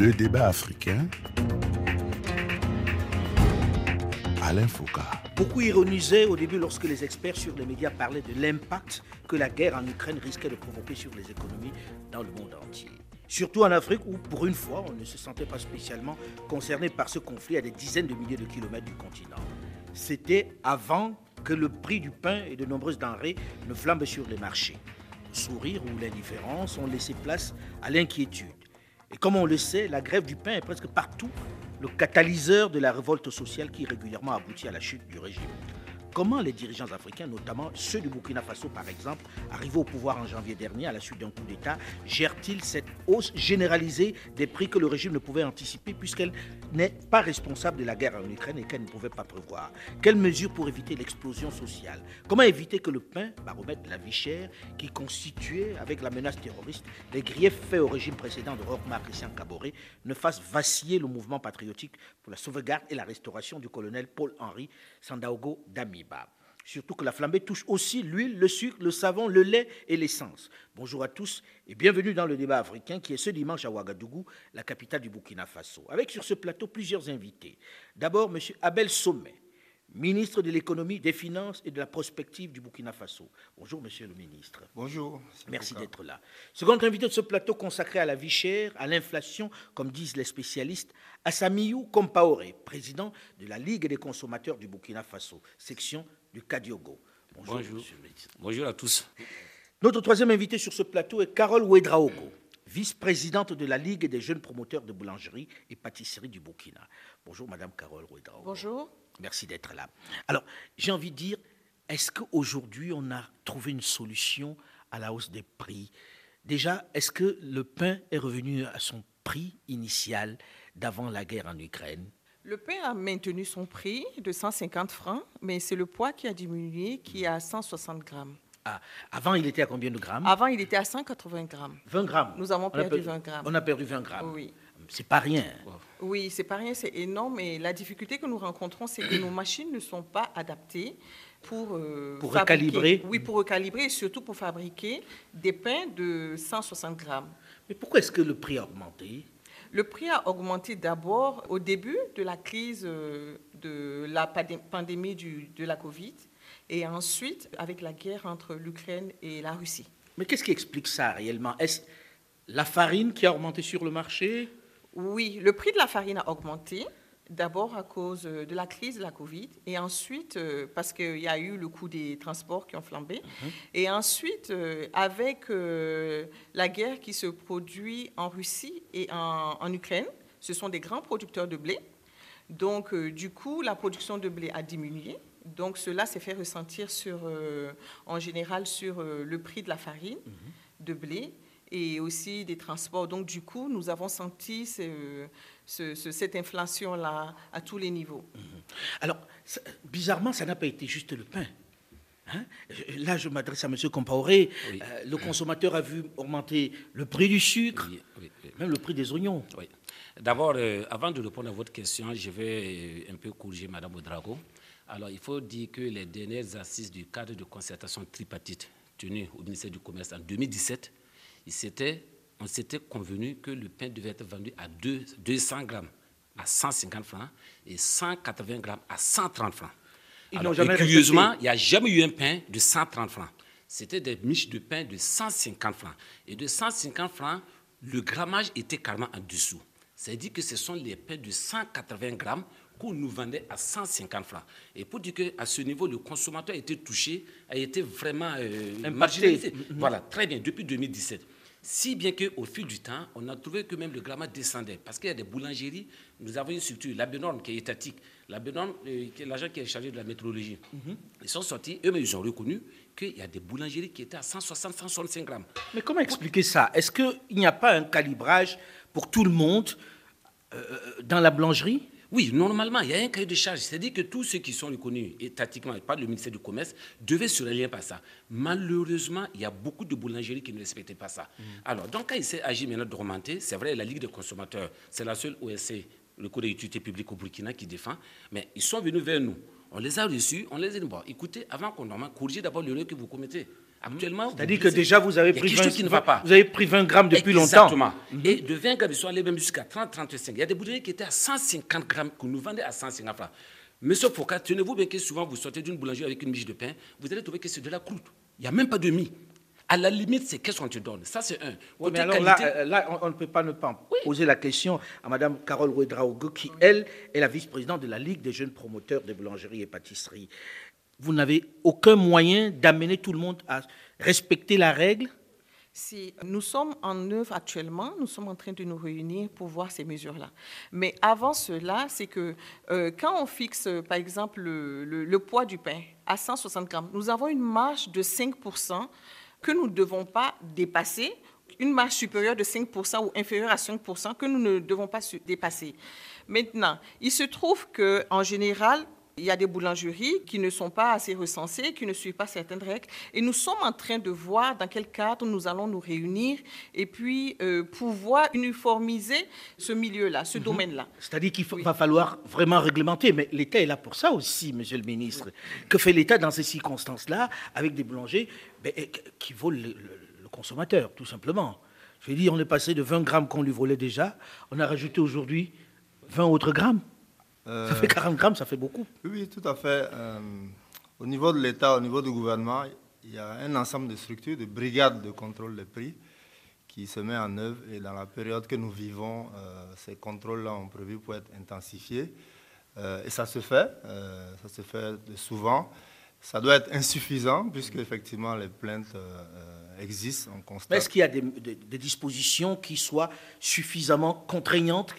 Le débat africain. Alain Foucault. Beaucoup ironisaient au début lorsque les experts sur les médias parlaient de l'impact que la guerre en Ukraine risquait de provoquer sur les économies dans le monde entier. Surtout en Afrique où, pour une fois, on ne se sentait pas spécialement concerné par ce conflit à des dizaines de milliers de kilomètres du continent. C'était avant que le prix du pain et de nombreuses denrées ne flambent sur les marchés. Le sourire ou l'indifférence ont laissé place à l'inquiétude. Et comme on le sait, la grève du pain est presque partout le catalyseur de la révolte sociale qui régulièrement aboutit à la chute du régime. Comment les dirigeants africains, notamment ceux du Burkina Faso par exemple, arrivés au pouvoir en janvier dernier à la suite d'un coup d'État, gèrent-ils cette hausse généralisée des prix que le régime ne pouvait anticiper puisqu'elle n'est pas responsable de la guerre en Ukraine et qu'elle ne pouvait pas prévoir? Quelles mesures pour éviter l'explosion sociale? Comment éviter que le pain, baromètre de la vie chère, qui constituait avec la menace terroriste les griefs faits au régime précédent de Rochmar Christian Caboret, ne fasse vaciller le mouvement patriotique pour la sauvegarde et la restauration du colonel Paul-Henri Sandaogo Dami Surtout que la flambée touche aussi l'huile, le sucre, le savon, le lait et l'essence. Bonjour à tous et bienvenue dans le débat africain qui est ce dimanche à Ouagadougou, la capitale du Burkina Faso. Avec sur ce plateau plusieurs invités. D'abord, M. Abel Sommet, ministre de l'économie, des finances et de la prospective du Burkina Faso. Bonjour, monsieur le ministre. Bonjour. Merci d'être là. Second invité de ce plateau consacré à la vie chère, à l'inflation, comme disent les spécialistes, Assamiou Kompaoré, président de la Ligue des consommateurs du Burkina Faso, section du Kadiogo. Bonjour, Monsieur le ministre. Bonjour à tous. Notre troisième invité sur ce plateau est Carole Ouedraogo, vice-présidente de la Ligue des jeunes promoteurs de boulangerie et pâtisserie du Burkina. Bonjour, Madame Carole Ouedraogo. Bonjour. Merci d'être là. Alors, j'ai envie de dire, est-ce qu'aujourd'hui, on a trouvé une solution à la hausse des prix? Déjà, est-ce que le pain est revenu à son prix initial d'avant la guerre en Ukraine? Le pain a maintenu son prix de 150 francs, mais c'est le poids qui a diminué, qui est à 160 grammes. Ah, avant, il était à combien de grammes? Avant, il était à 180 grammes. 20 grammes Nous avons perdu perdu- 20 grammes. On a perdu 20 grammes. Oui. C'est pas rien. Oui, c'est pas rien, c'est énorme. Et la difficulté que nous rencontrons, c'est que nos machines ne sont pas adaptées pour euh, Pour recalibrer. Oui, pour recalibrer et surtout pour fabriquer des pains de 160 grammes. Mais pourquoi est-ce que le prix a augmenté? Le prix a augmenté d'abord au début de la crise euh, de la pandé- pandémie du- de la Covid et ensuite avec la guerre entre l'Ukraine et la Russie. Mais qu'est-ce qui explique ça réellement? Est-ce la farine qui a augmenté sur le marché? Oui, le prix de la farine a augmenté, d'abord à cause euh, de la crise de la Covid, et ensuite euh, parce qu'il y a eu le coût des transports qui ont flambé, et ensuite euh, avec la guerre qui se produit en Russie et en, en Ukraine. Ce sont des grands producteurs de blé. Donc, du coup, la production de blé a diminué. Donc, cela s'est fait ressentir sur, en général sur le prix de la farine de blé et aussi des transports. Donc, du coup, nous avons senti ce- ce- ce- cette inflation-là à tous les niveaux. Alors, ça- bizarrement, ça n'a pas été juste le pain. Hein Là, je m'adresse à M. Compaoré. Oui. Euh, le consommateur a vu augmenter le prix du sucre, Oui, oui, oui. même le prix des oignons. Oui. D'abord, euh, avant de répondre à votre question, je vais euh, un peu corriger Mme Oudrago. Alors, il faut dire que les dernières assises du cadre de concertation tripartite tenues au ministère du Commerce en 2017, il s'était- on s'était convenu que le pain devait être vendu à deux- 200 grammes à 150 francs et 180 grammes à 130 francs. Ils Alors, n'ont jamais et curieusement, il n'y a jamais eu un pain de 130 francs. C'était des miches de pain de 150 francs. Et de 150 francs, le grammage était carrément en dessous. C'est-à-dire que ce sont les pains de 180 grammes qu'on nous vendait à 150 francs. Et pour dire qu'à ce niveau, le consommateur a été touché, a été vraiment euh, marginalisé. Voilà, très bien, depuis 2017. Si bien qu'au fil du temps, on a trouvé que même le grammage descendait. Parce qu'il y a des boulangeries, nous avons une structure, la Benorme, qui est étatique. La Benorme, euh, qui est l'agent qui est chargé de la métrologie. Ils sont sortis, eux-mêmes, ils ont reconnu qu'il y a des boulangeries qui étaient à 160, 165 grammes. Mais comment expliquer ça? Est-ce qu'il n'y a pas un calibrage pour tout le monde euh, dans la boulangerie? Oui, normalement, il y a un cahier de charge. C'est-à-dire que tous ceux qui sont reconnus étatiquement par le ministère du Commerce devaient se relier par ça. Malheureusement, il y a beaucoup de boulangeries qui ne respectaient pas ça. Alors, donc, quand il s'est agi maintenant de remonter, c'est vrai, la Ligue des consommateurs, c'est la seule OSC, le Code d'utilité publique au Burkina, qui défend, mais ils sont venus vers nous. On les a reçus, on les a dit, bon, écoutez, avant qu'on normale, corrigez d'abord l'erreur que vous commettez. Actuellement, C'est-à-dire que déjà, vous avez pris quelque 20, chose qui ne va pas. Vous avez pris 20 grammes depuis Exactement. longtemps. Mhm. Et de 20 grammes, ils sont allés même jusqu'à 30, 35. Il y a des bouteilles qui étaient à 150 grammes, que nous vendait à 150 francs. Monsieur Foucault, tenez-vous bien que souvent vous sortez d'une boulangerie avec une miche de pain, vous allez trouver que c'est de la croûte. Il n'y a même pas de mie. À la limite, c'est qu'est-ce qu'on te donne? Ça, c'est un. Mais alors là, qualité- euh, là, on, ne peut pas ne pas poser la question à Mme Carole Ouedraogo, qui, elle, est la vice-présidente de la Ligue des jeunes promoteurs de boulangerie et pâtisserie. Vous n'avez aucun moyen d'amener tout le monde à respecter la règle? Nous sommes en œuvre actuellement, nous sommes en train de nous réunir pour voir ces mesures-là. Mais avant cela, c'est que euh, quand on fixe, euh, par exemple, le, le- poids du pain à 160 grammes, nous avons une marge de 5% que nous ne devons pas dépasser, une marge supérieure de 5% ou inférieure à 5% que nous ne devons pas dépasser. Maintenant, il se trouve qu'en général, il y a des boulangeries qui ne sont pas assez recensées, qui ne suivent pas certaines règles. Et nous sommes en train de voir dans quel cadre nous allons nous réunir et puis euh, pouvoir uniformiser ce milieu-là, ce domaine-là. C'est-à-dire qu'il va falloir vraiment réglementer, mais l'État est là pour ça aussi, Monsieur le Ministre. Que fait l'État dans ces circonstances-là avec des boulangers ben, eh, qui volent le, le- le consommateur, tout simplement Je veux dire, on est passé de 20 grammes qu'on lui volait déjà, on a rajouté aujourd'hui 20 autres grammes. Ça Euh, fait 40 grammes, ça fait beaucoup. Oui, tout à fait. Euh, au niveau de l'État, au niveau du gouvernement, il y a un ensemble de structures, de brigades de contrôle des prix qui se met en œuvre. Et dans la période que nous vivons, euh, ces contrôles-là ont prévu pour être intensifiés. Et ça se fait, ça se fait souvent. Ça doit être insuffisant puisque effectivement les plaintes existent, on constate. Est-ce qu'il y a des, des- des dispositions qui soient suffisamment contraignantes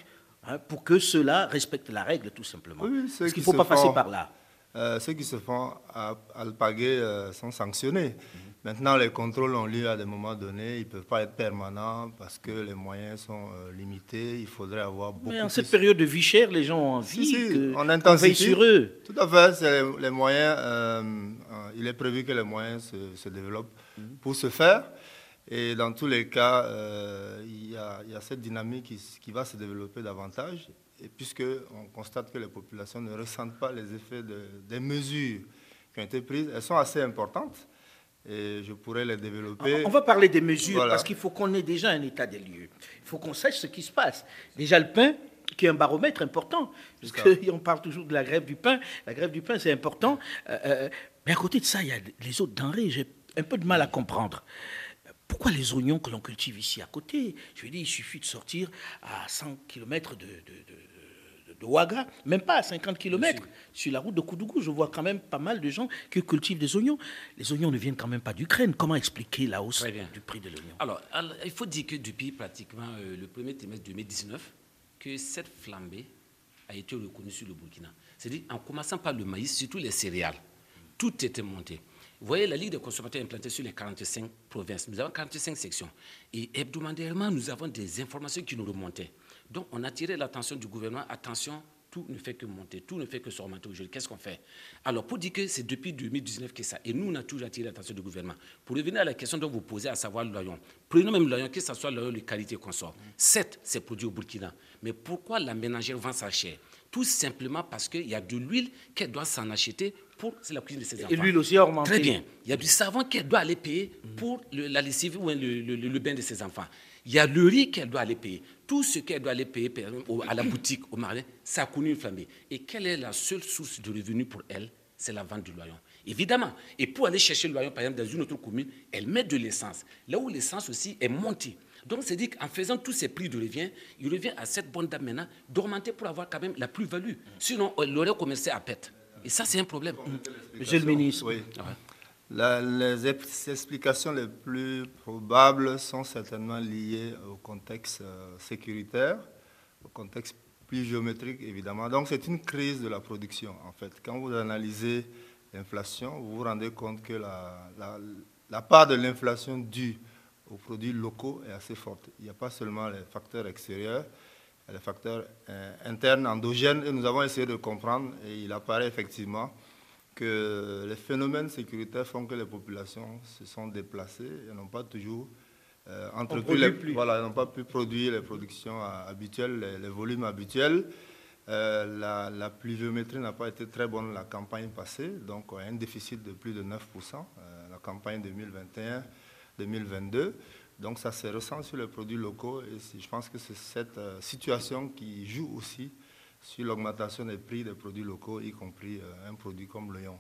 hein, pour que cela respecte la règle, tout simplement Oui, Est-ce qu'il qui ne faut se pas passer par là Euh, ceux qui se font à- alpaguer euh, sont sanctionnés. Mhm. Maintenant, les contrôles ont lieu à des moments donnés. Ils ne peuvent pas être permanents parce que les moyens sont euh, limités. Il faudrait avoir beaucoup Mais en plus. cette période de vie chère, les gens ont envie Si, si, que- on qu'on intensifie. veille sur eux. Tout à fait. Les, les moyens. euh, il est prévu que les moyens se, se développent Mhm. pour ce faire. Et dans tous les cas, euh, il, y a, il y a cette dynamique qui, va se développer davantage. Et puisque on constate que les populations ne ressentent pas les effets de- des mesures qui ont été prises, elles sont assez importantes. Et je pourrais les développer. On va parler des mesures Voilà. parce qu'il faut qu'on ait déjà un état des lieux. Il faut qu'on sache ce qui se passe. Déjà le pain, qui est un baromètre important, puisqu'on parle toujours de la grève du pain. La grève du pain, c'est important. Euh, euh, mais à côté de ça, il y a les autres denrées. J'ai un peu de mal à comprendre. Pourquoi les oignons que l'on cultive ici à côté Je veux dire, il suffit de sortir à 100 km de, de, de- de- de Ouaga, même pas à 50 km, sur la route de Koudougou. Je vois quand même pas mal de gens qui cultivent des oignons. Les oignons ne viennent quand même pas d'Ukraine. Comment expliquer la hausse du prix de l'oignon? Alors, alors, il faut dire que depuis pratiquement euh, le premier trimestre 2019, que cette flambée a été reconnue sur le Burkina. C'est-à-dire, en commençant par le maïs, surtout les céréales, tout était monté. Vous voyez, la Ligue des consommateurs implantée sur les 45 provinces. Nous avons 45 sections. Et hebdomadairement, nous avons des informations qui nous remontaient. Donc, on a tiré l'attention du gouvernement. Attention, tout ne fait que monter, tout ne fait que s'augmenter aujourd'hui. Qu'est-ce qu'on fait? Alors, pour dire que c'est depuis 2019 que ça, et nous, on a toujours attiré l'attention du gouvernement. Pour revenir à la question dont vous posez, à savoir l'oignon. Prenons même l'oignon, que ce soit l'oignon de qualité qu'on sort. Certes, c'est produit au Burkina. Mais pourquoi la ménagère vend sa chair? Tout simplement parce qu'il y a de l'huile qu'elle doit s'en acheter pour la cuisine de ses enfants. Et l'huile aussi a augmenté. Très bien. Il y a du savon qu'elle doit aller payer pour le- la lessive ou le, le- le- le bain de ses enfants. Il y a le riz qu'elle doit aller payer. Tout ce qu'elle doit aller payer au- à la boutique, au magasin, ça a connu une flambée. Et quelle est la seule source de revenus pour elle? C'est la vente du loyon. Évidemment. Et pour aller chercher le loyon, par exemple, dans une autre commune, elle met de l'essence. Là où l'essence aussi est montée. Donc, c'est dit qu'en faisant tous ces prix de revient, il revient à cette bonne dame maintenant d'augmenter pour avoir quand même la plus-value. Sinon, elle aurait commencé à pète. Et ça, c'est un problème. Monsieur le ministre. Oui. Ah ouais. La- les ex- explications les plus probables sont certainement liées au contexte euh, sécuritaire, au contexte plus géométrique évidemment. Donc c'est une crise de la production en fait. Quand vous analysez l'inflation, vous vous rendez compte que la, la- la part de l'inflation due aux produits locaux est assez forte. Il n'y a pas seulement les facteurs extérieurs, il y a les facteurs euh, internes, endogènes, et nous avons essayé de comprendre, et il apparaît effectivement que les phénomènes sécuritaires font que les populations se sont déplacées et n'ont pas toujours euh, entrepris les, voilà, n'ont pas pu produire les productions euh, habituelles, les, les volumes habituels. Euh, la, la pluviométrie n'a pas été très bonne la campagne passée, donc on a un déficit de plus de 9% euh, la campagne 2021-2022. Donc ça se ressent sur les produits locaux et je pense que c'est cette euh, situation qui joue aussi sur l'augmentation des prix des produits locaux, y compris euh, un produit comme le lion.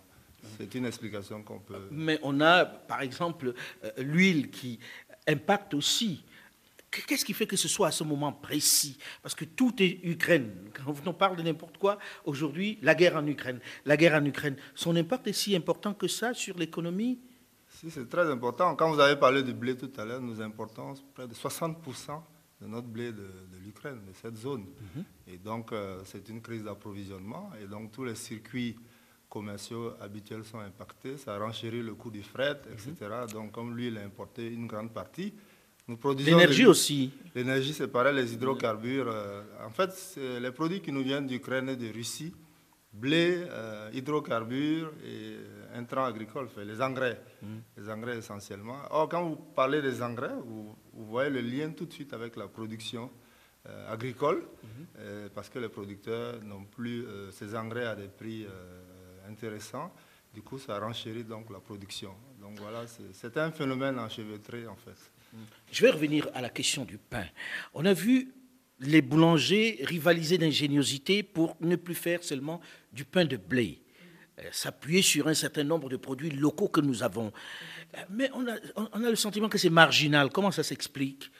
C'est une explication qu'on peut... Mais on a, par exemple, euh, l'huile qui impacte aussi. Qu'est-ce qui fait que ce soit à ce moment précis? Parce que tout est Ukraine. Quand on parle de n'importe quoi, aujourd'hui, la guerre en Ukraine. La guerre en Ukraine, son impact est si important que ça sur l'économie? Si, c'est très important. Quand vous avez parlé du blé tout à l'heure, nous importons près de 60% de notre blé de, l'Ukraine, de cette zone. Mhm. Et donc, euh, c'est une crise d'approvisionnement. Et donc, tous les circuits commerciaux habituels sont impactés, ça renchérit le coût du fret, etc. Mhm. Donc, comme lui, il a importé une grande partie, nous produisons... L'énergie aussi. L'énergie, c'est pareil, les hydrocarbures. Euh, en fait, les produits qui nous viennent d'Ukraine et de Russie, blé, euh, hydrocarbures et intrants agricoles, les engrais, mhm. les engrais essentiellement. Or, quand vous parlez des engrais, vous, voyez le lien tout de suite avec la production euh, agricole, mhm. parce que les producteurs n'ont plus ces engrais à des prix intéressant. Du coup, ça renchérit donc la production. Donc voilà, c'est un phénomène enchevêtré en fait. Je vais revenir à la question du pain. On a vu les boulangers rivaliser d'ingéniosité pour ne plus faire seulement du pain de blé, euh, s'appuyer sur un certain nombre de produits locaux que nous avons. Euh, mais on a, on a le sentiment que c'est marginal. Comment ça s'explique?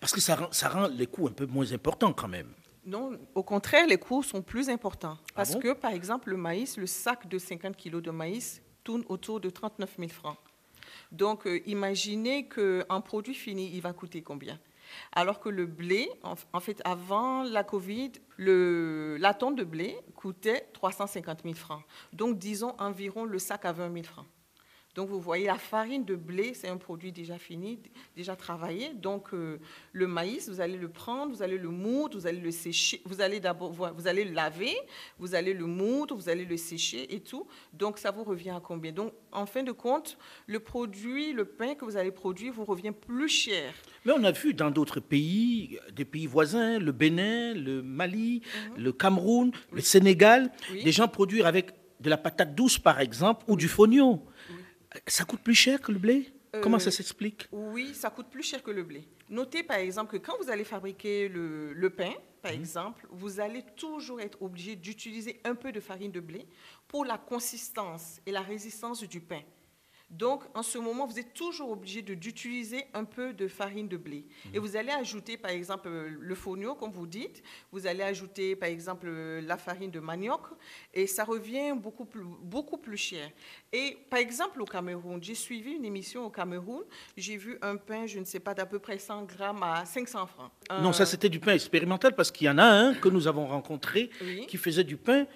Parce que ça rend, ça rend les coûts un peu moins importants quand même. Non, au contraire, les coûts sont plus importants. Ah parce que, par exemple, le maïs, le sac de 50 kg de maïs tourne autour de 39 000 francs. Donc, euh, imaginez qu'un produit fini, il va coûter combien? Alors que le blé, en, fait, avant la Covid, le, la tonne de blé coûtait 350 000 francs. Donc, disons environ le sac à 20 000 francs. Donc vous voyez, la farine de blé, c'est un produit déjà fini, déjà travaillé. Donc euh, le maïs, vous allez le prendre, vous allez le moudre, vous allez le sécher, vous allez d'abord, vous allez le laver, vous allez le moudre, vous allez le sécher et tout. Donc ça vous revient à combien? Donc en fin de compte, le produit, le pain que vous allez produire vous revient plus cher. Mais on a vu dans d'autres pays, des pays voisins, le Bénin, le Mali, mhm. le Cameroun, le Sénégal, des gens produire avec de la patate douce par exemple ou du fonio. Ça coûte plus cher que le blé? Comment ça euh, s'explique? Oui, ça coûte plus cher que le blé. Notez par exemple que quand vous allez fabriquer le, pain, par mhm. exemple, vous allez toujours être obligé d'utiliser un peu de farine de blé pour la consistance et la résistance du pain. Donc, en ce moment, vous êtes toujours obligé d'utiliser un peu de farine de blé. Et vous allez ajouter, par exemple, le fonio, comme vous dites. Vous allez ajouter, par exemple, la farine de manioc. Et ça revient beaucoup plus, beaucoup plus cher. Et, par exemple, au Cameroun, j'ai suivi une émission au Cameroun. J'ai vu un pain, je ne sais pas, d'à peu près 100 grammes à 500 francs. Non, ça, c'était du pain expérimental parce qu'il y en a un que nous avons rencontré qui faisait du pain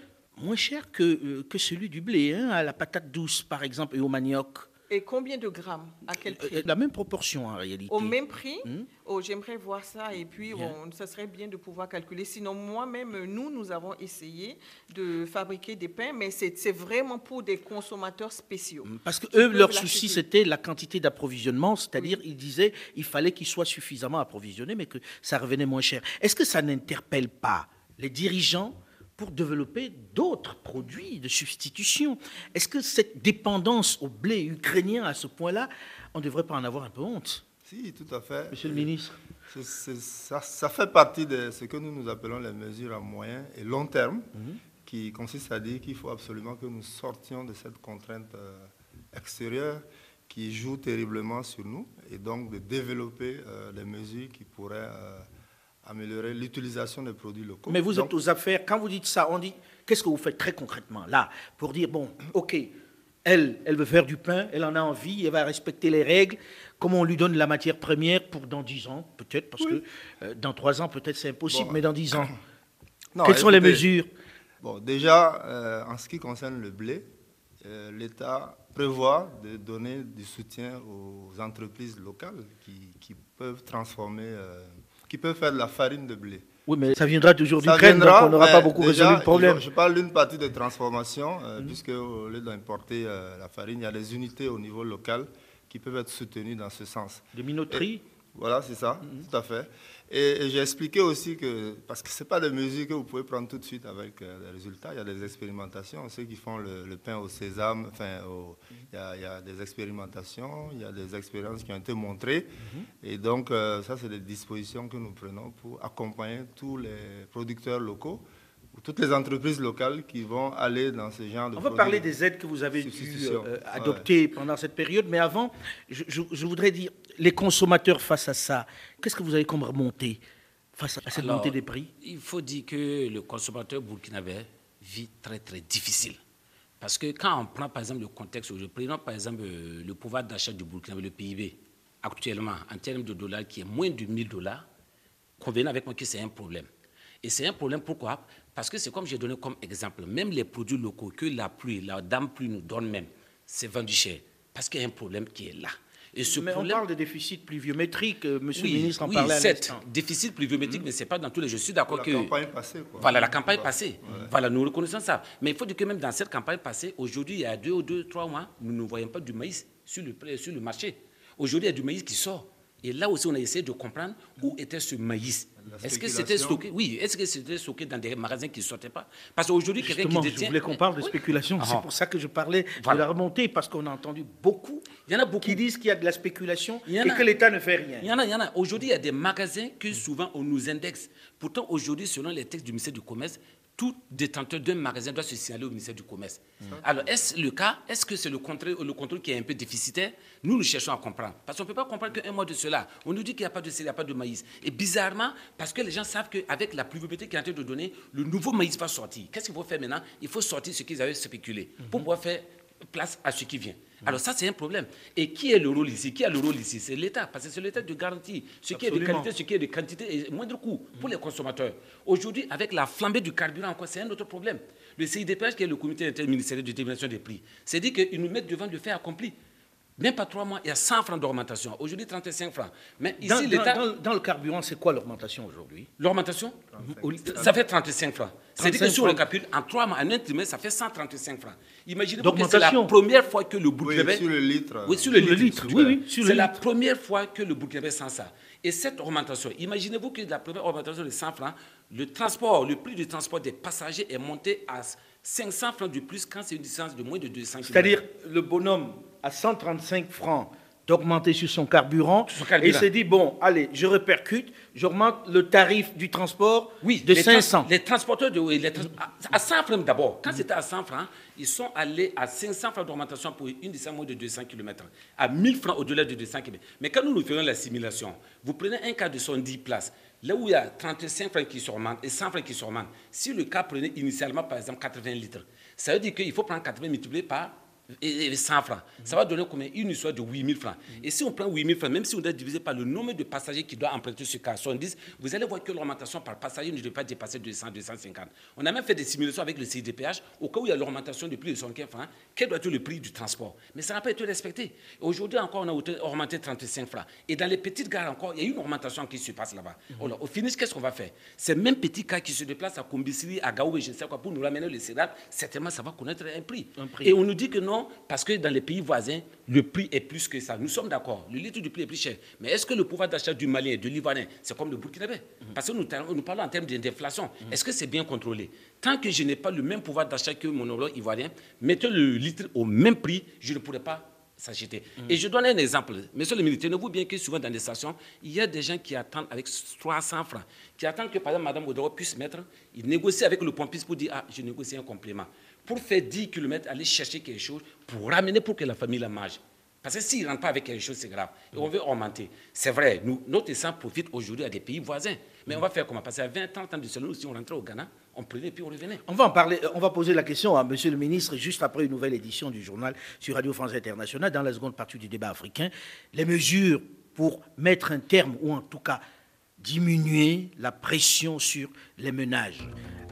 moins cher que, euh, que celui du blé, hein, à la patate douce, par exemple, et au manioc. Et combien de grammes À quel prix euh, La même proportion en réalité. Au même prix hmm? oh, J'aimerais voir ça et puis ça serait bien de pouvoir calculer. Sinon, moi-même, nous, nous avons essayé de fabriquer des pains, mais c'est vraiment pour des consommateurs spéciaux. Hmm, parce que eux, leur souci, c'était la quantité d'approvisionnement, c'est-à-dire ils disaient il fallait qu'ils soient suffisamment approvisionnés, mais que ça revenait moins cher. Est-ce que ça n'interpelle pas les dirigeants pour développer d'autres produits de substitution. Est-ce que cette dépendance au blé ukrainien à ce point-là, on ne devrait pas en avoir un peu honte? Si, tout à fait. Monsieur le ministre ça, fait partie de ce que nous nous appelons les mesures à moyen et long terme, mhm. qui consiste à dire qu'il faut absolument que nous sortions de cette contrainte euh, extérieure qui joue terriblement sur nous, et donc de développer euh, des mesures qui pourraient... Euh, améliorer l'utilisation des produits locaux. Mais vous êtes aux affaires, quand vous dites ça, on dit, qu'est-ce que vous faites très concrètement là pour dire, bon, ok, elle, elle veut faire du pain, elle en a envie, elle va respecter les règles, comment on lui donne la matière première pour dans 10 ans, peut-être, parce que euh, dans 3 ans, peut-être c'est impossible, mais dans 10 ans. Quelles sont les mesures? Bon, déjà, euh, en ce qui concerne le blé, euh, l'État prévoit de donner du soutien aux entreprises locales qui, qui peuvent transformer qui peuvent faire de la farine de blé. Oui, mais ça viendra toujours d'Ukraine, donc on n'aura pas beaucoup résolu le problème. Je parle d'une partie de transformation, euh, mhm. puisque au lieu d'importer euh, la farine, il y a des unités au niveau local qui peuvent être soutenues dans ce sens. Des minoteries Voilà, c'est ça, tout à fait. Et, j'ai expliqué aussi que, parce que ce n'est pas des mesures que vous pouvez prendre tout de suite avec euh, des résultats, il y a des expérimentations. Ceux qui font le, pain au sésame, enfin, il, y a, des expérimentations, il y a des expériences qui ont été montrées. Et donc, euh, ça, c'est des dispositions que nous prenons pour accompagner tous les producteurs locaux toutes les entreprises locales qui vont aller dans ce genre de On va parler des aides que vous avez dû euh, adopter pendant cette période, mais avant, je, voudrais dire, les consommateurs face à ça, qu'est-ce que vous avez comme remontée face à cette montée des prix? Il faut dire que le consommateur burkinabé vit très très difficile. Parce que quand on prend par exemple le contexte, je prends par exemple euh, le pouvoir d'achat du Burkinabé, le PIB, actuellement en termes de dollars qui est moins de 1000 dollars, convenez avec moi que c'est un problème. Et c'est un problème pourquoi? Parce que c'est comme j'ai donné comme exemple, même les produits locaux que la pluie, la dame pluie nous donne même, c'est vendu cher. Parce qu'il y a un problème qui est là. Et ce mais problème... on parle de déficit pluviométrique, euh, monsieur le ministre en oui, parlait certes, déficit pluviométrique, mais ce n'est pas dans tous les... Je suis d'accord que... La campagne passée, quoi. Voilà, la campagne passée. Voilà, nous reconnaissons ça. Mais il faut dire que même dans cette campagne passée, aujourd'hui, il y a deux ou deux, trois mois, nous ne voyons pas du maïs sur le, sur le marché. Aujourd'hui, il y a du maïs qui sort. Et là aussi, on a essayé de comprendre où était ce maïs. Est-ce que c'était stocké? Oui, est-ce que c'était stocké dans des magasins qui ne sortaient pas? Parce qu'aujourd'hui, quelqu'un qui détient... je voulais qu'on parle de spéculation. C'est ah. pour ça que je parlais de la remontée, parce qu'on a entendu beaucoup, il y en a beaucoup qui disent qu'il y a de la spéculation et que l'État ne fait rien. Il y en a, il y en a. Aujourd'hui, il y a des magasins que souvent on nous indexe. Pourtant, aujourd'hui, selon les textes du ministère du Commerce, tout détenteur d'un magasin doit se signaler au ministère du Commerce. Alors, est-ce le cas? Est-ce que c'est le contrôle, le contrôle qui est un peu déficitaire? Nous, nous cherchons à comprendre. Parce qu'on ne peut pas comprendre qu'un mois de cela, on nous dit qu'il n'y a pas de a pas de maïs. Et bizarrement, parce que les gens savent qu'avec la pluviométrie qui est en train de donner, le nouveau maïs va sortir. Qu'est-ce qu'il faut faire maintenant? Il faut sortir ce qu'ils avaient spéculé pour pouvoir faire place à ce qui vient. Alors ça, c'est un problème. Et qui est le rôle ici? Qui a le rôle ici? C'est l'État, parce que c'est l'État de garantir ce qui est de qualité, ce qui est de quantité et moindre coût pour les consommateurs. Aujourd'hui, avec la flambée du carburant, c'est un autre problème. Le CIDPH, qui est le comité interministériel de détermination des prix, c'est dit qu'ils nous mettent devant le fait accompli. Même pas trois mois, il y a 100 francs d'augmentation. Aujourd'hui, 35 francs. Mais ici, l'État. Dans, le carburant, c'est quoi l'augmentation aujourd'hui? L'augmentation? Ça fait 35 francs. C'est-à-dire que sur le carburant, en trois mois, en un trimestre, ça fait 135 francs. Imaginez que c'est la première fois que le Burkinabé. Oui, sur le litre. Oui, sur le, litre. Oui, oui, C'est la première fois que le Burkinabé sent ça. Et cette augmentation, imaginez-vous que la première augmentation de 100 francs, le transport, le prix du transport des passagers est monté à 500 francs de plus quand c'est une distance de moins de 200 km. C'est-à-dire, le bonhomme à 135 francs d'augmenter sur son carburant, et il s'est dit, bon, allez, je répercute, j'augmente le tarif du transport oui, de 500. les transporteurs, de, les à 100 francs d'abord. Quand c'était à 100 francs, ils sont allés à 500 francs d'augmentation pour une distance moins de 200 km, à 1000 francs au-delà de 200 km. Mais quand nous nous faisons la simulation, vous prenez un cas de 110 places, là où il y a 35 francs qui surmontent et 100 francs qui surmontent, si le cas prenait initialement, par exemple, 80 litres, ça veut dire qu'il faut prendre 80 multiplié par 100 francs. Ça va donner combien? Une histoire de 8 000 francs. Et si on prend 8 000 francs, même si on doit diviser par le nombre de passagers qui doivent emprunter ce cas 70, vous allez voir que l'augmentation par passager ne devrait pas dépasser 200, 250. On a même fait des simulations avec le CDPH au cas où il y a l'augmentation de plus de 115 francs. Quel doit être le prix du transport? Mais ça n'a pas été respecté. Aujourd'hui encore, on a augmenté 35 francs. Et dans les petites gares encore, il y a une augmentation qui se passe là-bas. Mhm. Au finish, qu'est-ce qu'on va faire? Ces mêmes petits cas qui se déplacent à Combisili, à Gaou je ne sais quoi, pour nous ramener le céréales, certainement ça va connaître un prix. un prix. Et on nous dit que non, parce que dans les pays voisins, le prix est plus que ça. Nous sommes d'accord, le litre du prix est plus cher. Mais est-ce que le pouvoir d'achat du Malien et de l'Ivoirien, c'est comme le Burkinabé? Mhm. Parce que nous, nous, parlons en termes d'inflation. Mhm. Est-ce que c'est bien contrôlé? Tant que je n'ai pas le même pouvoir d'achat que mon homologue ivoirien, mettez le litre au même prix, je ne pourrais pas s'acheter. Mhm. Et je donne un exemple. Monsieur le ministre, tenez-vous bien que souvent dans les stations, il y a des gens qui attendent avec 300 francs, qui attendent que, par exemple, Mme Odoro puisse mettre, il négocie avec le pompiste pour dire, ah, je négocie un complément pour faire 10 km, aller chercher quelque chose, pour ramener pour que la famille la mange. Parce que s'ils ne rentrent pas avec quelque chose, c'est grave. Et on veut augmenter. C'est vrai, nous, notre sang profite aujourd'hui à des pays voisins. Mais on va faire comment? Parce qu'à 20 ans, tant de cela, si on rentrait au Ghana, on prenait puis on revenait. On va en parler, on va poser la question à Monsieur le ministre juste après une nouvelle édition du journal sur Radio France Internationale, dans la seconde partie du débat africain. Les mesures pour mettre un terme, ou en tout cas diminuer la pression sur les ménages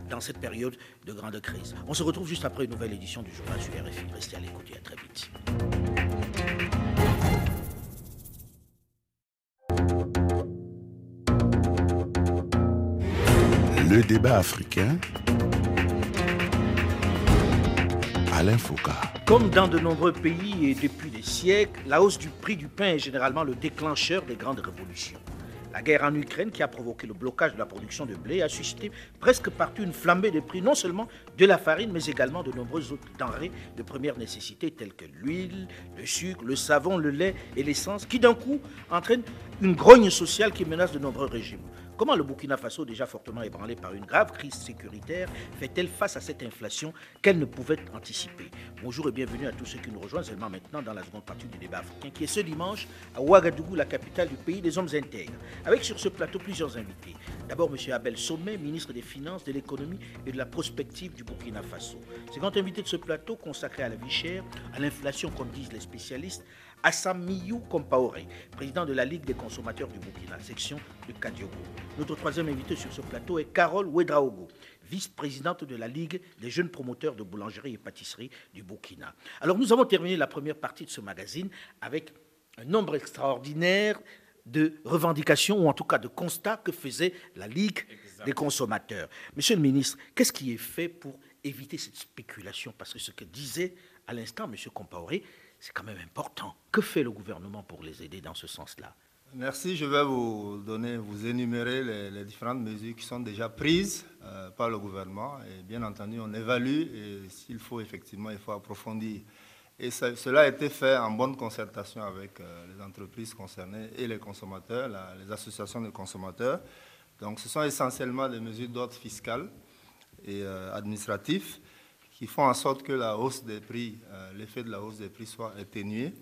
dans cette période de grande crise. On se retrouve juste après une nouvelle édition du journal sur RFI. Restez à l'écoute et à très vite. Le débat africain, Alain Foucault. Comme dans de nombreux pays et depuis des siècles, la hausse du prix du pain est généralement le déclencheur des grandes révolutions. La guerre en Ukraine, qui a provoqué le blocage de la production de blé, a suscité presque partout une flambée des prix, non seulement de la farine, mais également de nombreuses autres denrées de première nécessité, telles que l'huile, le sucre, le savon, le lait et l'essence, qui d'un coup entraînent une grogne sociale qui menace de nombreux régimes. Comment le Burkina Faso, déjà fortement ébranlé par une grave crise sécuritaire, fait-elle face à cette inflation qu'elle ne pouvait anticiper Bonjour et bienvenue à tous ceux qui nous rejoignent seulement maintenant dans la seconde partie du débat africain qui est ce dimanche à Ouagadougou, la capitale du pays des hommes intègres. Avec sur ce plateau plusieurs invités. D'abord M. Abel Sommet, ministre des Finances, de l'économie et de la prospective du Burkina Faso. Second invité de ce plateau consacré à la vie chère, à l'inflation comme disent les spécialistes, Assamiyou Kompaoré, président de la Ligue des consommateurs du Burkina, section de Kadiogo. Notre troisième invité sur ce plateau est Carole Ouedraogo, vice-présidente de la Ligue des jeunes promoteurs de boulangerie et pâtisserie du Burkina. Alors nous avons terminé la première partie de ce magazine avec un nombre extraordinaire de revendications ou en tout cas de constats que faisait la Ligue des consommateurs. Monsieur le ministre, qu'est-ce qui est fait pour éviter cette spéculation? Parce que ce que disait à l'instant Monsieur Compaoré, c'est quand même important. Que fait le gouvernement pour les aider dans ce sens-là? Merci. Je vais vous donner, vous énumérer les, différentes mesures qui sont déjà prises euh, par le gouvernement. Et bien entendu, on évalue et s'il faut effectivement, il faut approfondir. Et cela a été fait en bonne concertation avec euh, les entreprises concernées et les consommateurs, les associations de consommateurs. Donc, ce sont essentiellement des mesures d'ordre fiscal et euh, administratif qui font en sorte que la hausse des prix, euh, l'effet de la hausse des prix soit atténué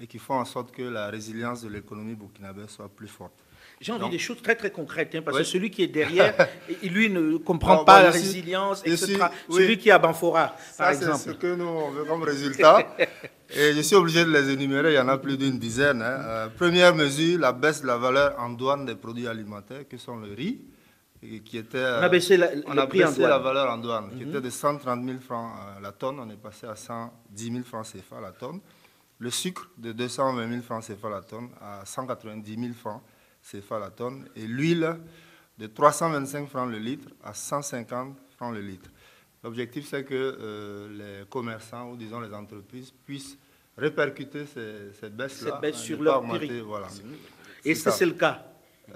et qui font en sorte que la résilience de l'économie burkinabé soit plus forte. J'ai envie des choses très très concrètes, hein, parce que celui qui est derrière, lui ne comprend pas la résilience, etc. celui qui est à Banfora, par exemple. C'est ce que nous on veut comme résultat. et je suis obligé de les énumérer, il y en a plus d'une dizaine. Hein. Euh, première mesure, la baisse de la valeur en douane des produits alimentaires, que sont le riz qui était, on a baissé la, on a baissé la valeur en douane, qui mhm. était de 130 000 francs la tonne, on est passé à 110 000 francs CFA la tonne. Le sucre de 220 000 francs CFA la tonne à 190 000 francs CFA la tonne. Et l'huile de 325 francs le litre à 150 francs le litre. L'objectif, c'est que euh, les commerçants ou disons les entreprises puissent répercuter ces, baisses-là. Cette baisse sur leur prix. Voilà. Et c'est le cas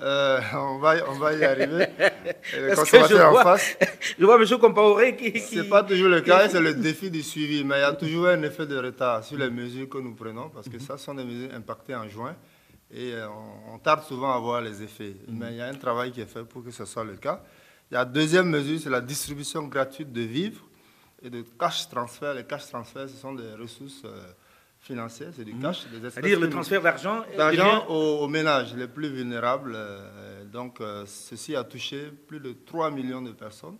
euh, on, va, on va y arriver. Consommateurs en face. Je vois M. Compaoré qui. qui... Ce n'est pas toujours le cas, c'est le défi du suivi. Mais il y a toujours un effet de retard sur les mesures que nous prenons, parce que ça sont des mesures impactées en juin. Et euh, on, tarde souvent à voir les effets. Mais il y a un travail qui est fait pour que ce soit le cas. La deuxième mesure, c'est la distribution gratuite de vivres et de cash transfert. Les cash transferts, ce sont des ressources. Euh, financier, c'est du mhm. cash. C'est-à-dire le transfert d'argent D'argent aux, ménages les plus vulnérables. Euh, donc, euh, ceci a touché plus de 3 millions de personnes.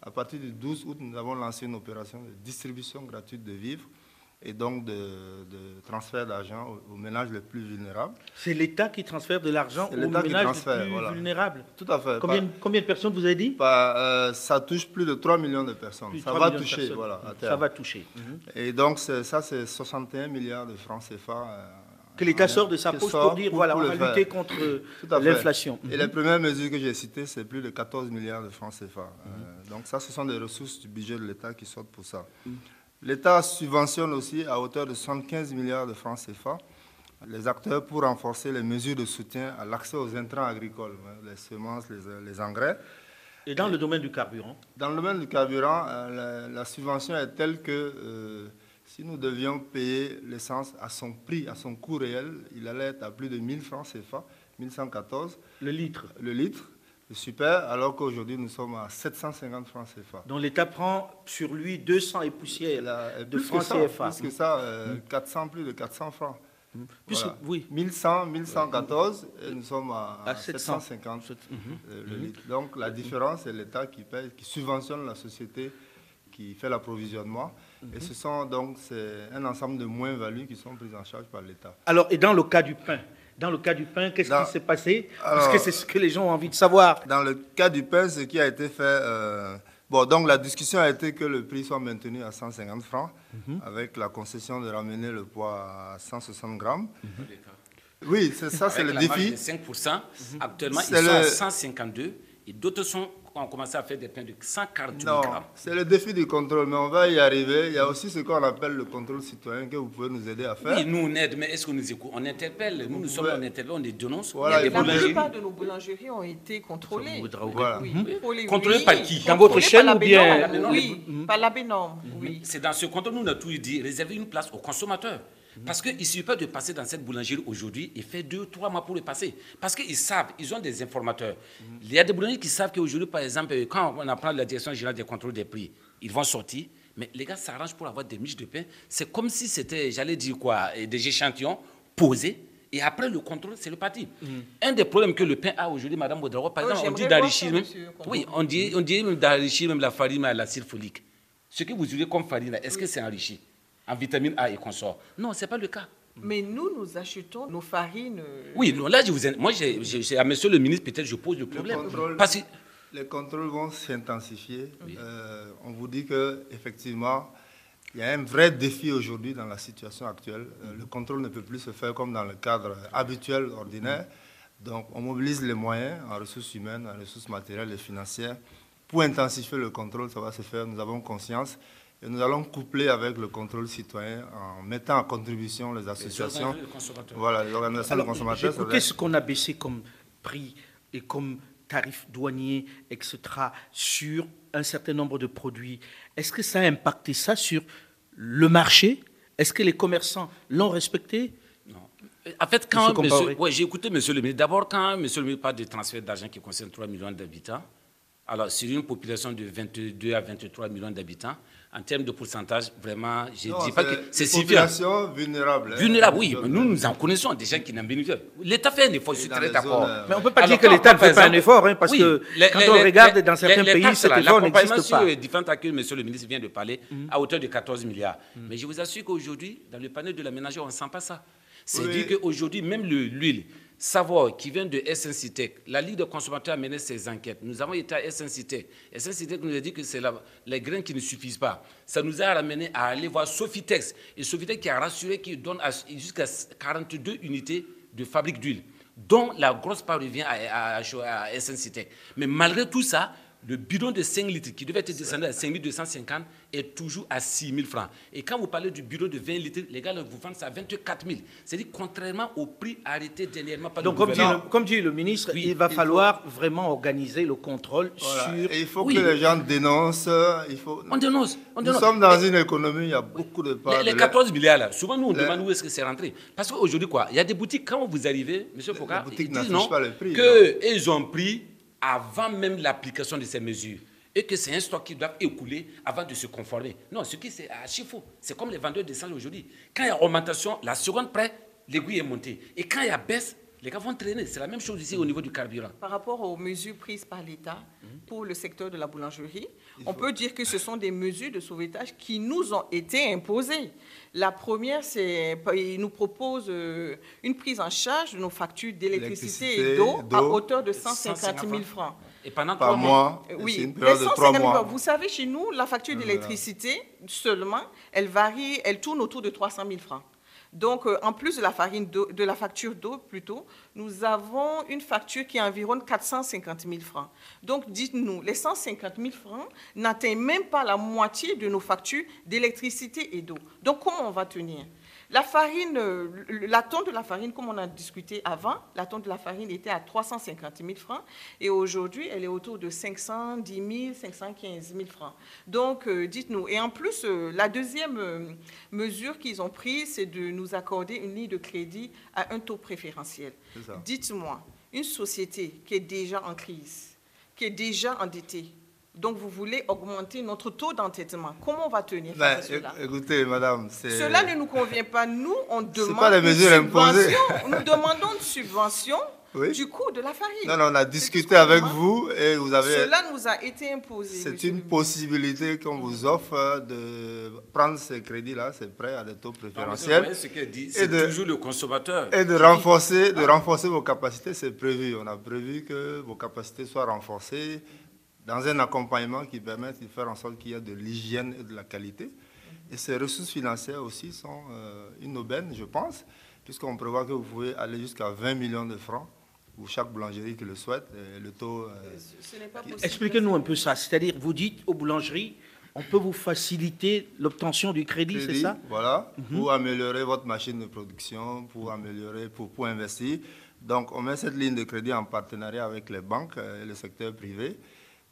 À partir du 12 août, nous avons lancé une opération de distribution gratuite de vivres et donc de, transfert d'argent aux, ménages les plus vulnérables. C'est l'État qui transfère de l'argent aux ménages les plus vulnérables Tout à fait. Combien, combien, de personnes vous avez dit? Euh, Ça touche plus de 3 millions de personnes. ça va toucher, voilà, Ça va toucher. Et donc ça, c'est 61 milliards de francs CFA. Euh, que l'État sort de sa poche pour dire, voilà, on va lutter contre l'inflation. Et les premières mesures que j'ai citées, c'est plus de 14 milliards de francs CFA. Euh, donc ça, ce sont des ressources du budget de l'État qui sortent pour ça. L'État subventionne aussi à hauteur de 75 milliards de francs CFA les acteurs pour renforcer les mesures de soutien à l'accès aux intrants agricoles, hein, les semences, les, engrais. Et dans le domaine du carburant? Dans le domaine du carburant, euh, la, subvention est telle que euh, si nous devions payer l'essence à son prix, à son coût réel, il allait être à plus de 1000 francs CFA, 1114. Le litre Le litre super, alors qu'aujourd'hui nous sommes à 750 francs CFA. Donc l'État prend sur lui 200 et poussières de francs CFA. Plus que ça, 400, euh, plus de 400 francs. Mm. oui. 1100, 1114, et nous sommes à, 750 euh, le mm-hmm. litre. Donc la différence, c'est l'État qui paye, qui subventionne la société qui fait l'approvisionnement. Et mm-hmm. ce sont donc un ensemble de moins-values qui sont prises en charge par l'État. Alors, et dans le cas du pain dans le cas du pain, qu'est-ce qui s'est passé? Parce que c'est ce que les gens ont envie de savoir. Dans le cas du pain, ce qui a été fait. Euh, bon, donc la discussion a été que le prix soit maintenu à 150 francs, mhm. avec la concession de ramener le poids à 160 grammes. Mhm. Oui, c'est ça, c'est le défi. De 5%, actuellement, ils sont à 152 et d'autres sont on commençait à faire des pains de 148 Non, grammes. c'est le défi du contrôle, mais on va y arriver. Il y a aussi ce qu'on appelle le contrôle citoyen que vous pouvez nous aider à faire. Oui, nous on aide, mais est-ce qu'on nous écoute? On interpelle, nous nous sommes, on interpelle, on les dénonce. Voilà, il y a des La plupart de nos boulangeries ont été contrôlées. Voilà. Oui, contrôlées, par qui? Dans votre chaîne ou bien- Bénorme. Oui, par la Bénorme, oui. C'est dans ce contrôle, nous on a toujours dit, réserver une place aux consommateurs. Mhm. Parce qu'il ne suffit pas de passer dans cette boulangerie aujourd'hui et faire deux, trois mois pour le passer. Parce qu'ils savent, ils ont des informateurs. Mhm. Il y a des boulangeries qui savent qu'aujourd'hui, par exemple, quand on apprend la direction générale des contrôles des prix, ils vont sortir. Mais les gars s'arrangent pour avoir des miches de pain. C'est comme si c'était, j'allais dire quoi, eh, des échantillons posés. Et après le contrôle, c'est le parti. Mhm. Un des problèmes que le pain a aujourd'hui, Madame Baudrago, par Oh, exemple, on dit d'enrichir même. Oui, on dit, on dit même d'enrichir même la farine à l'acide folique. Ce que vous utilisez comme farine, est-ce que c'est enrichi? En vitamine A et consorts Non, ce n'est pas le cas. Mais nous, nous achetons nos farines. euh, Oui, non, là, je vous, ai- moi, j'ai- à monsieur le ministre, peut-être, je pose le problème. contrôle- Parce que, Les contrôles vont s'intensifier. Euh, on vous dit que effectivement, il y a un vrai défi aujourd'hui dans la situation actuelle. Euh, le contrôle ne peut plus se faire comme dans le cadre habituel, ordinaire. Donc, on mobilise les moyens en ressources humaines, en ressources matérielles et financières. Pour intensifier le contrôle, ça va se faire. Nous avons conscience. Et nous allons coupler avec le contrôle citoyen en mettant en contribution les associations. consommateurs. Voilà, les organisations Alors, de consommateurs. va- ce qu'on a baissé comme prix et comme tarif douanier, etc., sur un certain nombre de produits. Est-ce que ça a impacté ça sur le marché? Est-ce que les commerçants l'ont respecté? Non. En fait, quand ouais, j'ai écouté monsieur le ministre. D'abord, quand monsieur le ministre parle de transfert d'argent qui concerne 3 millions d'habitants, alors sur une population de 22 à 23 millions d'habitants, en termes de pourcentage, vraiment, je ne dis pas que c'est suffisant. populations vulnérables. hein. Vulnérable, oui, mais nous, nous en connaissons des gens qui n'en bénéficient. L'État fait un effort, je suis dans très les d'accord. euh, Mais on ne peut pas Alors, dire que l'État ne fait pas un effort, hein, parce Oui, que les- quand les- on les- regarde les- dans certains les pays, cet effort n'existe sur pas. les différentes taxes que monsieur le ministre vient de parler, à hauteur de 14 milliards. Mais je vous assure qu'aujourd'hui, dans le panel de la ménagère, on ne sent pas ça. C'est Oui. dire qu'aujourd'hui, même le- l'huile, Savoir, qui vient de SNCTEC, la Ligue des consommateurs a mené ses enquêtes. Nous avons été à SNCTEC. SNCTEC nous a dit que c'est les grains qui ne suffisent pas. Ça nous a ramené à aller voir Sofitex. Et Sofitex qui a rassuré qu'il donne jusqu'à 42 unités de fabrique d'huile, dont la grosse part revient à, à, à- à SNCTEC. Mais malgré tout ça, le bidon de 5 litres qui devait être descendu à 5 250 est toujours à 6 000 francs. Et quand vous parlez du bidon de 20 litres, les gars vous vendent ça à 24 000. C'est-à-dire contrairement au prix arrêté dernièrement par Donc, le comme dit, gouvernement. le, comme dit le ministre, Oui, il va il falloir vraiment organiser le contrôle Voilà. sur. Et il faut Oui. que les gens dénoncent. Il faut... On dénonce. On Nous dénonce. sommes dans une économie, il y a beaucoup de parts. Les, les de 14 milliards, là, souvent nous on Les- demande où est-ce que c'est rentré. Parce qu'aujourd'hui, quoi, il y a des boutiques, quand vous arrivez, M. Foucault, boutiques ils disent n'affichent non, pas le prix, qu'ils ont pris avant même l'application de ces mesures. Et que c'est un stock qu'ils doivent écouler avant de se conformer. Non, ce qui c'est archi faux. C'est comme les vendeurs d'essence aujourd'hui. Quand il y a augmentation, la seconde près, l'aiguille est montée. Et quand il y a baisse, les gars vont traîner. C'est la même chose ici au niveau du carburant. Par rapport aux mesures prises par l'État pour le secteur de la boulangerie, on peut dire que ce sont des mesures de sauvetage qui nous ont été imposées. La première, c'est qu'ils nous proposent euh, une prise en charge de nos factures d'électricité et d'eau à hauteur de 150 000 francs. Et pendant par trois mois, Oui, C'est une les période de 150 trois 000 mois. francs. Vous savez, chez nous, la facture d'électricité seulement, elle varie, elle tourne autour de 300 000 francs. Donc, euh, en plus de la, farine de la facture d'eau, plutôt, nous avons une facture qui environne 450 000 francs. Donc, dites-nous, les 150 000 francs n'atteignent même pas la moitié de nos factures d'électricité et d'eau. Donc, comment on va tenir? La farine, euh, la tonne de la farine, comme on a discuté avant, la tonne de la farine était à 350 000 francs et aujourd'hui, elle est autour de 510 000, 515 000 francs. Donc, euh, dites-nous. Et en plus, euh, la deuxième euh, mesure qu'ils ont prise, c'est de nous accorder une ligne de crédit à un taux préférentiel. Dites-moi, une société qui est déjà en crise, qui est déjà endettée, donc vous voulez augmenter notre taux d'endettement, comment on va tenir Ben, face à cela éc- écoutez, madame, c'est. cela ne nous convient pas. Nous, on demande pas une subvention. Nous demandons une subvention Oui. du coût de la farine. Non, non, on a discuté avec vous et vous avez. Cela nous a été imposé. C'est une possibilité qu'on vous offre de prendre ces crédits-là, ces prêts à des taux préférentiels c'est toujours le consommateur. et de renforcer, de renforcer vos capacités. C'est prévu. On a prévu que vos capacités soient renforcées dans un accompagnement qui permette de faire en sorte qu'il y ait de l'hygiène et de la qualité. Et ces ressources financières aussi sont euh, une aubaine, je pense, puisqu'on prévoit que vous pouvez aller jusqu'à 20 millions de francs ou chaque boulangerie qui le souhaite. le taux. Expliquez-nous un peu ça. C'est-à-dire, vous dites aux boulangeries, on peut vous faciliter l'obtention du crédit, c'est ça? Voilà, mhm. pour améliorer votre machine de production, pour améliorer, pour, pour investir. Donc, on met cette ligne de crédit en partenariat avec les banques et le secteur privé.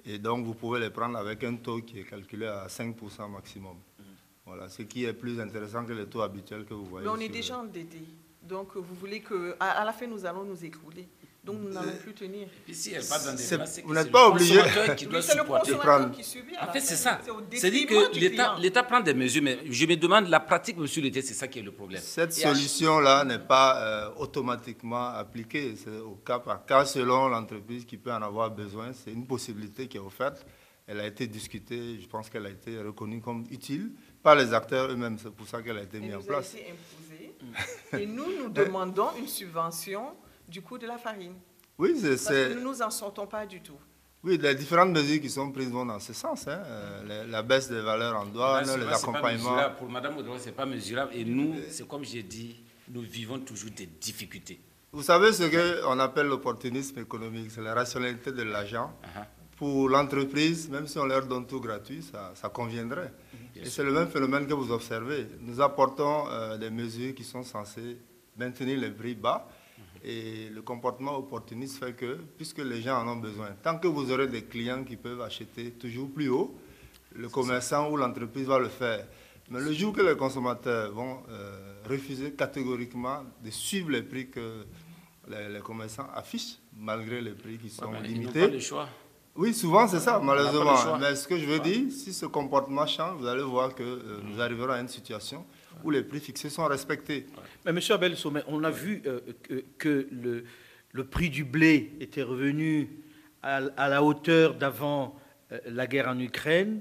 Et donc, vous pouvez les prendre avec un taux qui est calculé à 5% maximum. Mhm. Voilà, ce qui est plus intéressant que le taux habituel que vous voyez. Mais on est déjà endetté. Donc, vous voulez qu'à à la fin, nous allons nous écouler. Donc nous n'allons plus tenir. Et si elle part dans des bras, vous n'êtes pas obligé. Qui doit c'est le consommateur qui subit. En fait, c'est ça. C'est-à-dire que l'État prend des mesures, mais je me demande la pratique, monsieur l'État, c'est ça qui est le problème. Cette solution-là n'est pas euh, automatiquement appliquée. C'est au cas par cas selon l'entreprise qui peut en avoir besoin. C'est une possibilité qui est offerte. Elle a été discutée, je pense qu'elle a été reconnue comme utile par les acteurs eux-mêmes. C'est pour ça qu'elle a été mise en place. A été imposée. Et nous, nous demandons une subvention du coût de la farine. Oui, c'est. Parce que nous ne nous en sortons pas du tout. Oui, les différentes mesures qui sont prises vont dans ce sens. Hein. Euh, la, baisse des valeurs en douane, les accompagnements. Pour Mme Audrey, ce n'est pas mesurable. Et nous, c'est comme j'ai dit, nous vivons toujours des difficultés. Vous savez ce qu'on appelle l'opportunisme économique, c'est la rationalité de l'argent. Uh-huh. Pour l'entreprise, même si on leur donne tout gratuit, ça, ça conviendrait. Et c'est le même phénomène que vous observez. Nous apportons euh, des mesures qui sont censées maintenir les prix bas et le comportement opportuniste fait que, puisque les gens en ont besoin, tant que vous aurez des clients qui peuvent acheter toujours plus haut, le commerçant ou l'entreprise va le faire. Mais le jour que les consommateurs vont euh, refuser catégoriquement de suivre les prix que les, commerçants affichent, malgré les prix qui sont limités. Pas le choix. Oui, souvent c'est ça, malheureusement. Mais ce que je veux dire, si ce comportement change, vous allez voir que euh, nous arriverons à une situation où les prix fixés sont respectés. Mais Monsieur Abel Sommet, on a vu euh, que, le, le, prix du blé était revenu à, la hauteur d'avant euh, la guerre en Ukraine.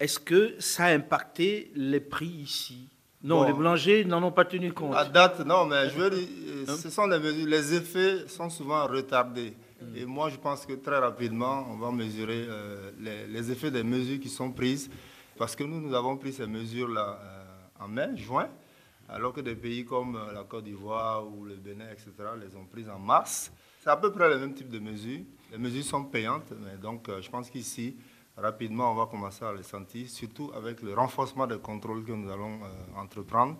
Est-ce que ça a impacté les prix ici? Non, les boulangers n'en ont pas tenu compte. À date, non, mais je veux dire, euh, hein? ce sont les mesures. Les effets sont souvent retardés. Et moi, je pense que très rapidement, on va mesurer les, les, effets des mesures qui sont prises. Parce que nous, nous avons pris ces mesures-là en mai, juin, alors que des pays comme euh, la Côte d'Ivoire ou le Bénin, etc., les ont prises en mars. C'est à peu près le même type de mesures. Les mesures sont payantes, mais donc euh, je pense qu'ici, rapidement, on va commencer à les sentir, surtout avec le renforcement des contrôles que nous allons euh, entreprendre,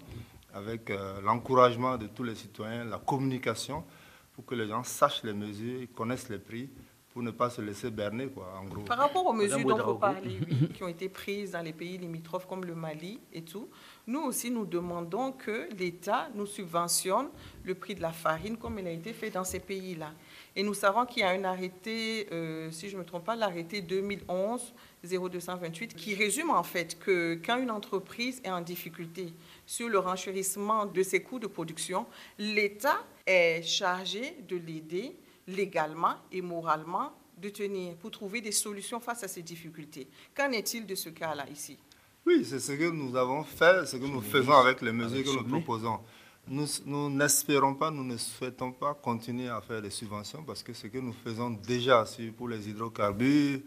avec l'encouragement de tous les citoyens, la communication, pour que les gens sachent les mesures, connaissent les prix, pour ne pas se laisser berner, quoi, en gros. Par rapport aux mesures dont vous parlez, qui ont été prises dans les pays limitrophes comme le Mali et tout, nous aussi, nous demandons que l'État nous subventionne le prix de la farine comme il a été fait dans ces pays-là. Et nous savons qu'il y a un arrêté, euh, si je ne me trompe pas, l'arrêté 2011-0228, qui résume en fait que quand une entreprise est en difficulté sur le renchérissement de ses coûts de production, l'État est chargé de l'aider légalement et moralement de tenir pour trouver des solutions face à ces difficultés. Qu'en est-il de ce cas-là ici? Oui, c'est ce que nous avons fait, ce que nous faisons avec les mesures que nous proposons. Nous n'espérons pas, nous ne souhaitons pas continuer à faire des subventions parce que ce que nous faisons déjà pour les hydrocarbures,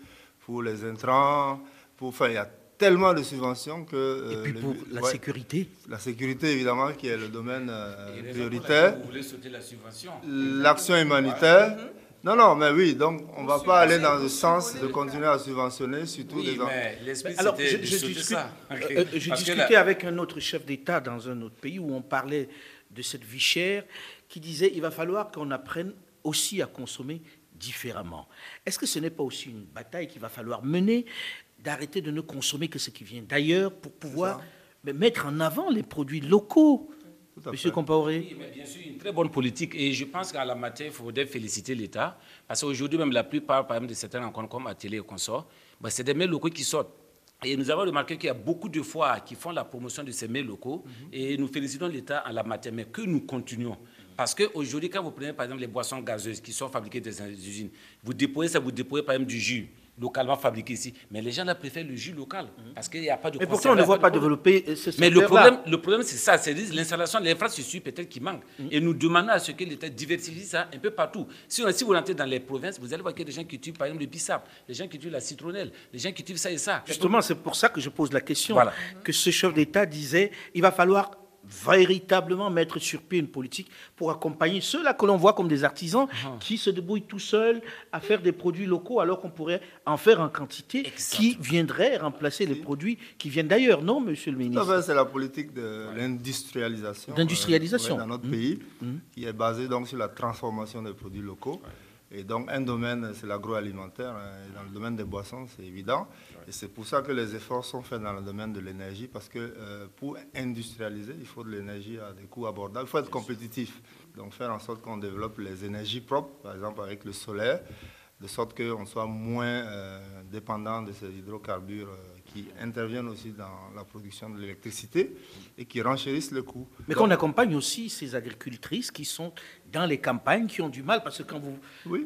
pour les intrants, pour, enfin, il y a tellement de subventions que... Euh, Et puis pour la sécurité La sécurité, évidemment, qui est le domaine euh, prioritaire. Vous voulez sauter la subvention L'action humanitaire. Non, non, mais oui, donc on ne va pas aller dans le sens de continuer à subventionner, surtout oui, les Mais Alors, je, je, ça. Euh, J'ai discuté avec un autre chef d'État dans un autre pays où on parlait de cette vie chère, qui disait il va falloir qu'on apprenne aussi à consommer différemment. Est-ce que ce n'est pas aussi une bataille qu'il va falloir mener d'arrêter de ne consommer que ce qui vient d'ailleurs pour pouvoir mettre en avant les produits locaux. Monsieur Compaoré Oui, mais bien sûr, une très bonne politique. Et je pense qu'à la matière, il faudrait féliciter l'État. Parce qu'aujourd'hui, même la plupart, par exemple, de certains rencontres comme Atelier et Consort, ben, c'est des mails locaux qui sortent. Et nous avons remarqué qu'il y a beaucoup de fois qui font la promotion de ces mails locaux. Mhm. Et nous félicitons l'État en la matière, mais que nous continuons. Parce qu'aujourd'hui, quand vous prenez par exemple les boissons gazeuses qui sont fabriquées dans des usines, vous déployez ça, vous déployez par exemple du jus localement fabriqué ici. Mais les gens là préfèrent le jus local mhm. parce qu'il n'y a pas de. Mais pourtant, on ne voit pas développer euh, ce Mais le problème, le problème, c'est ça, c'est l'installation, l'infrastructure peut-être qui manque. Mhm. Et nous demandons à ce que l'État diversifie ça un peu partout. Si, si vous rentrez dans les provinces, vous allez voir qu'il y a des gens qui tuent par exemple le bissap, les gens qui tuent la citronnelle, les gens qui tuent ça et ça. Justement, c'est pour ça que je pose la question. Que ce chef d'État disait, il va falloir véritablement mettre sur pied une politique pour accompagner ceux-là que l'on voit comme des artisans qui se débrouillent tout seuls à faire des produits locaux alors qu'on pourrait en faire en quantité qui viendrait remplacer les produits qui viennent d'ailleurs, non, monsieur le ministre? C'est la politique de l'industrialisation. D'industrialisation. dans notre pays, qui est basée donc sur la transformation des produits locaux. Et donc, un domaine, c'est l'agroalimentaire. Hein, dans le domaine des boissons, c'est évident. Et c'est pour ça que les efforts sont faits dans le domaine de l'énergie, parce que euh, pour industrialiser, il faut de l'énergie à des coûts abordables. Il faut être compétitif. Donc, faire en sorte qu'on développe les énergies propres, par exemple avec le solaire, de sorte qu'on soit moins euh, dépendant de ces hydrocarbures euh, qui interviennent aussi dans la production de l'électricité et qui renchérissent le coût. Mais qu'on accompagne aussi ces agricultrices qui sont dans les campagnes, qui ont du mal, parce que quand vous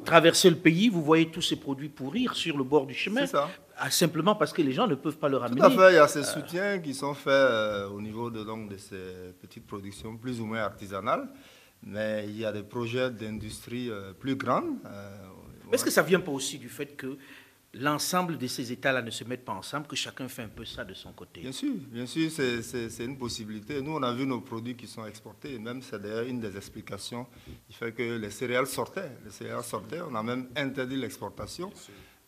traversez le pays, vous voyez tous ces produits pourrir sur le bord du chemin. Ah, simplement parce que les gens ne peuvent pas le ramener. Tout à fait, il y a ces soutiens qui sont faits euh, au niveau de, donc, de ces petites productions plus ou moins artisanales, mais il y a des projets d'industrie euh, plus grandes. Euh, Est-ce que ça vient pas aussi du fait que l'ensemble de ces États-là ne se mettent pas ensemble, que chacun fait un peu ça de son côté? Bien sûr, bien sûr, c'est une possibilité. Nous, on a vu nos produits qui sont exportés, et même c'est d'ailleurs une des explications qui fait que les céréales sortaient. Les céréales sortaient, on a même interdit l'exportation.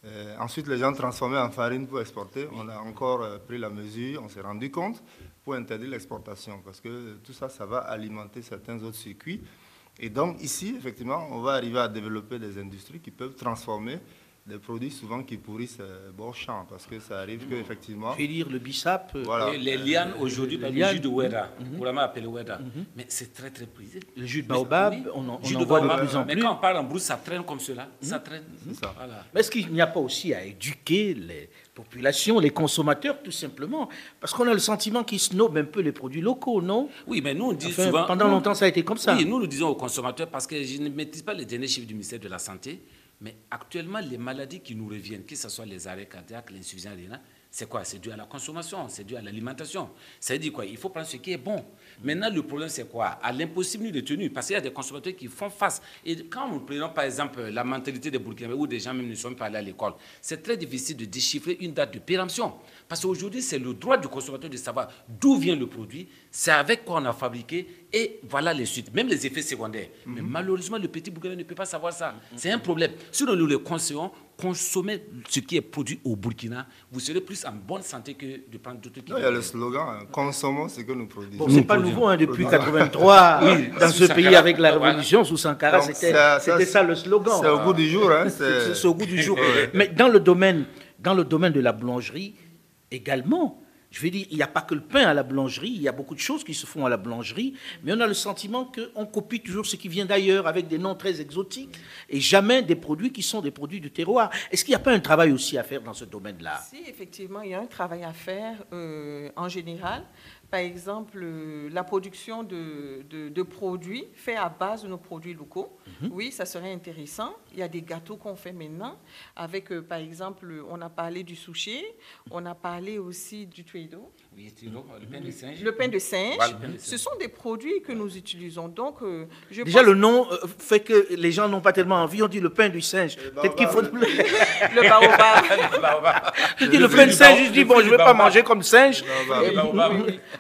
Euh, ensuite, les gens transformaient en farine pour exporter. On a encore euh, pris la mesure, on s'est rendu compte pour interdire l'exportation, parce que tout ça, ça va alimenter certains autres circuits. Et donc ici, effectivement, on va arriver à développer des industries qui peuvent transformer des produits souvent qui pourrissent euh, bon champ, parce que ça arrive vais dire le bissap. Euh, voilà. les lianes aujourd'hui, le jus de Oueda, mm -hmm. appelé Oueda, mhm. mais c'est très très prisé. Le jus de baobab, on en, on voit de plus en plus. Mais quand on parle en brousse, ça traîne comme cela, mhm. ça traîne. Ça. Mais est-ce qu'il n'y a pas aussi à éduquer les populations, les consommateurs, tout simplement? Parce qu'on a le sentiment qu'ils snobent un peu les produits locaux, non? Oui, mais nous, on dit souvent... Pendant longtemps, ça a été comme ça. Oui, nous, nous disons aux consommateurs, parce que je ne maîtrise pas les derniers chiffres du ministère de la Santé, mais actuellement, les maladies qui nous reviennent, que ce soit les arrêts cardiaques, l'insuffisance rénale, c'est quoi? C'est dû à la consommation, c'est dû à l'alimentation. Ça dire quoi? Il faut prendre ce qui est bon. Maintenant, le problème, c'est quoi? À l'impossibilité de tenue, parce qu'il y a des consommateurs qui font face. Et quand nous prenons, par exemple, la mentalité des Burkinabés, où des gens même ne sont pas allés à l'école, c'est très difficile de déchiffrer une date de péremption. Parce qu'aujourd'hui, c'est le droit du consommateur de savoir d'où vient le produit, c'est avec quoi on a fabriqué, et voilà les suites, même les effets secondaires. Mais mhm. malheureusement, le petit Burkinabé ne peut pas savoir ça. C'est un problème. Si nous le conseillons, consommez ce qui est produit au Burkina, vous serez plus en bonne santé que de prendre d'autres Il y a le slogan, hein, consommons ce que nous produisons. Bon, c'est pas nouveau, hein, depuis 83, dans ce pays avec la révolution, sous Sankara, c'était ça, le slogan. C'est au goût du jour. Hein, c'est au goût du jour. Mais dans le, domaine, dans le domaine de la boulangerie, également, je veux dire, il n'y a pas que le pain à la boulangerie, il y a beaucoup de choses qui se font à la boulangerie, mais on a le sentiment qu'on copie toujours ce qui vient d'ailleurs avec des noms très exotiques et jamais des produits qui sont des produits du terroir. Est-ce qu'il n'y a pas un travail aussi à faire dans ce domaine-là? Si, effectivement, il y a un travail à faire euh, en général par exemple, euh, la production de, de, produits faits à base de nos produits locaux. Mhm. Oui, ça serait intéressant. Il y a des gâteaux qu'on fait maintenant avec, euh, par exemple, on a parlé du sushi, on a parlé aussi du tuedo. Oui, le pain de singe. Le pain de singe. Ce sont des produits que nous utilisons. Donc, euh, je Déjà, le nom fait que les gens n'ont pas tellement envie. On dit le pain du singe. Peut-être qu'il faut... le baobab. je dis le pain de singe, je dis, bon, je ne vais pas manger comme singe.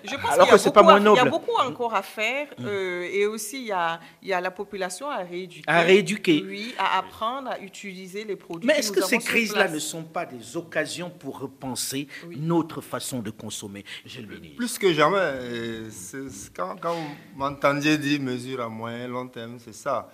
Je pense Alors que c'est pas moins noble. Il y a beaucoup encore à faire mm. euh, et aussi il y, a, il y a la population à rééduquer. À rééduquer. Oui, à apprendre à utiliser les produits. Mais est-ce que, ces crises-là ne sont pas des occasions pour repenser notre façon de consommer Plus que jamais. Quand, quand vous m'entendiez dire mesure à moyen long terme, c'est ça.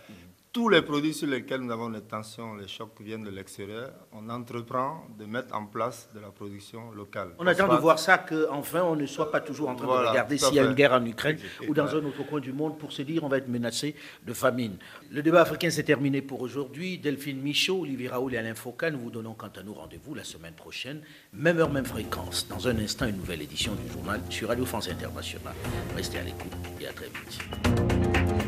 Tous les produits sur lesquels nous avons des tensions, les chocs qui viennent de l'extérieur, on entreprend de mettre en place de la production locale. On attend de voir ça qu'enfin on ne soit pas toujours en train de regarder s'il y a une guerre en Ukraine ou dans un autre coin du monde pour se dire on va être menacé de famine. Le débat africain s'est terminé pour aujourd'hui. Delphine Michaud, Olivier Raoul et Alain Foucault, nous vous donnons quant à nous rendez-vous la semaine prochaine, même heure, même fréquence. Dans un instant, une nouvelle édition du journal sur Radio France Internationale. Restez à l'écoute et à très vite.